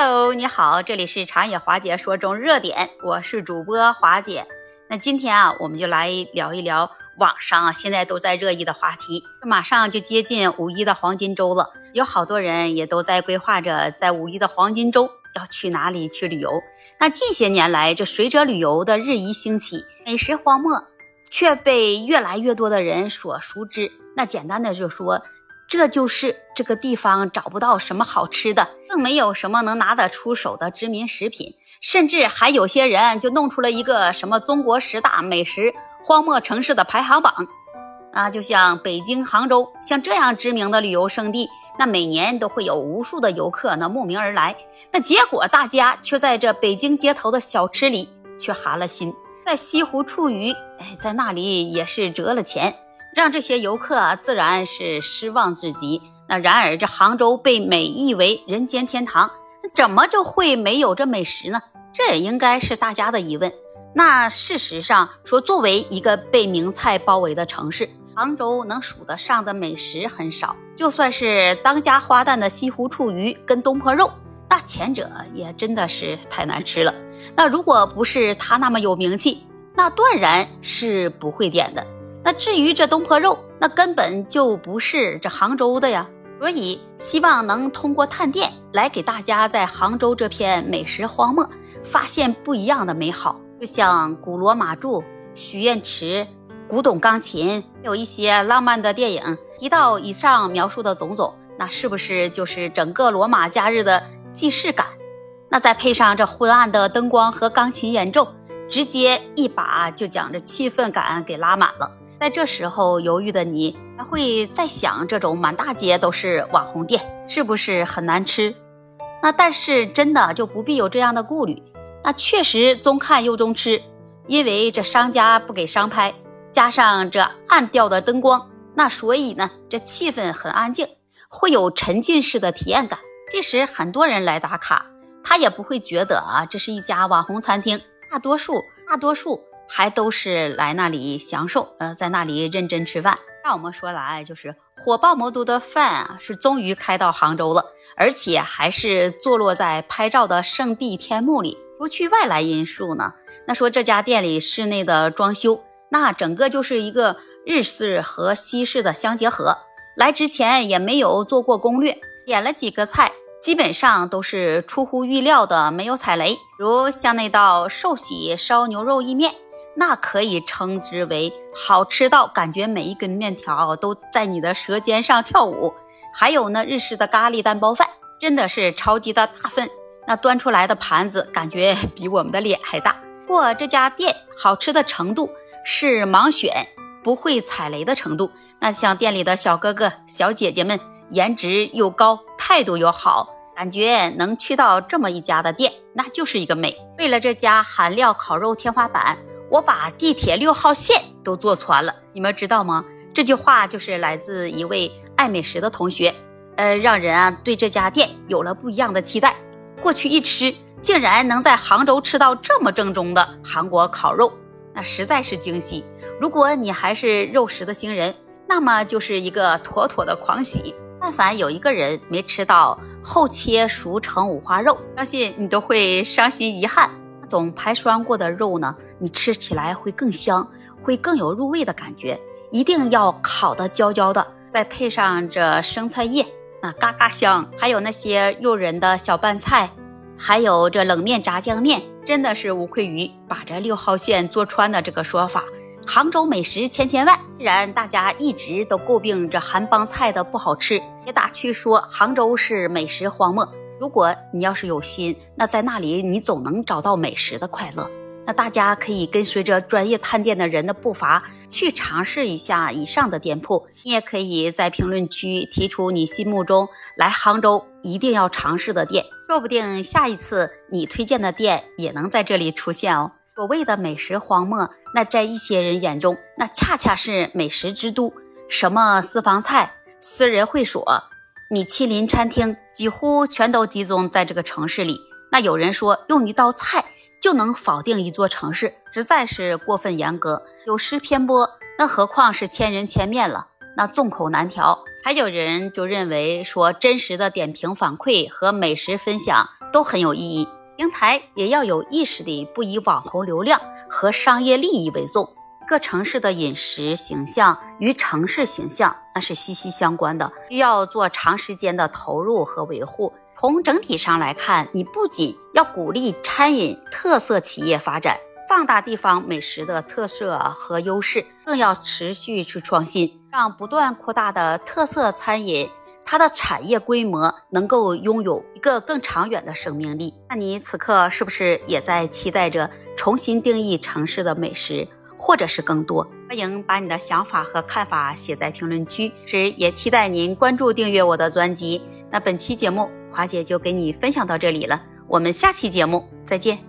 Hello，你好，这里是长野华姐说中热点，我是主播华姐。那今天啊，我们就来聊一聊网上啊现在都在热议的话题。马上就接近五一的黄金周了，有好多人也都在规划着在五一的黄金周要去哪里去旅游。那近些年来，这随着旅游的日益兴起，美食荒漠却被越来越多的人所熟知。那简单的就说。这就是这个地方找不到什么好吃的，更没有什么能拿得出手的知名食品，甚至还有些人就弄出了一个什么中国十大美食荒漠城市的排行榜啊！就像北京、杭州，像这样知名的旅游胜地，那每年都会有无数的游客那慕名而来，那结果大家却在这北京街头的小吃里却寒了心，在西湖处鱼，哎，在那里也是折了钱。让这些游客自然是失望至极。那然而，这杭州被美誉为人间天堂，怎么就会没有这美食呢？这也应该是大家的疑问。那事实上说，作为一个被名菜包围的城市，杭州能数得上的美食很少。就算是当家花旦的西湖醋鱼跟东坡肉，那前者也真的是太难吃了。那如果不是他那么有名气，那断然是不会点的。那至于这东坡肉，那根本就不是这杭州的呀。所以希望能通过探店来给大家在杭州这片美食荒漠发现不一样的美好。就像古罗马柱、许愿池、古董钢琴，还有一些浪漫的电影。提到以上描述的种种，那是不是就是整个罗马假日的既视感？那再配上这昏暗的灯光和钢琴演奏，直接一把就将这气氛感给拉满了。在这时候犹豫的你，还会在想这种满大街都是网红店，是不是很难吃？那但是真的就不必有这样的顾虑。那确实中看又中吃，因为这商家不给商拍，加上这暗调的灯光，那所以呢，这气氛很安静，会有沉浸式的体验感。即使很多人来打卡，他也不会觉得啊这是一家网红餐厅。大多数，大多数。还都是来那里享受，呃，在那里认真吃饭。那我们说来，就是火爆魔都的饭啊，是终于开到杭州了，而且还是坐落在拍照的圣地天幕里。不去外来因素呢，那说这家店里室内的装修，那整个就是一个日式和西式的相结合。来之前也没有做过攻略，点了几个菜，基本上都是出乎预料的，没有踩雷。如像那道寿喜烧牛肉意面。那可以称之为好吃到感觉每一根面条都在你的舌尖上跳舞。还有呢，日式的咖喱蛋包饭真的是超级的大份，那端出来的盘子感觉比我们的脸还大。不过这家店好吃的程度是盲选，不会踩雷的程度。那像店里的小哥哥小姐姐们，颜值又高，态度又好，感觉能去到这么一家的店，那就是一个美。为了这家韩料烤肉天花板。我把地铁六号线都坐穿了，你们知道吗？这句话就是来自一位爱美食的同学，呃，让人啊对这家店有了不一样的期待。过去一吃，竟然能在杭州吃到这么正宗的韩国烤肉，那实在是惊喜。如果你还是肉食的新人，那么就是一个妥妥的狂喜。但凡有一个人没吃到后切熟成五花肉，相信你都会伤心遗憾。种排酸过的肉呢，你吃起来会更香，会更有入味的感觉。一定要烤的焦焦的，再配上这生菜叶，那嘎嘎香。还有那些诱人的小拌菜，还有这冷面炸酱面，真的是无愧于把这六号线坐穿的这个说法。杭州美食千千万，虽然大家一直都诟病这韩帮菜的不好吃，也打趣说杭州是美食荒漠。如果你要是有心，那在那里你总能找到美食的快乐。那大家可以跟随着专业探店的人的步伐去尝试一下以上的店铺。你也可以在评论区提出你心目中来杭州一定要尝试的店，说不定下一次你推荐的店也能在这里出现哦。所谓的美食荒漠，那在一些人眼中，那恰恰是美食之都，什么私房菜、私人会所。米其林餐厅几乎全都集中在这个城市里。那有人说用一道菜就能否定一座城市，实在是过分严格，有失偏颇。那何况是千人千面了，那众口难调。还有人就认为说真实的点评反馈和美食分享都很有意义。平台也要有意识地不以网红流量和商业利益为重。各城市的饮食形象与城市形象那是息息相关的，需要做长时间的投入和维护。从整体上来看，你不仅要鼓励餐饮特色企业发展，放大地方美食的特色和优势，更要持续去创新，让不断扩大的特色餐饮。它的产业规模能够拥有一个更长远的生命力。那你此刻是不是也在期待着重新定义城市的美食，或者是更多？欢迎把你的想法和看法写在评论区。时也期待您关注订阅我的专辑。那本期节目华姐就给你分享到这里了，我们下期节目再见。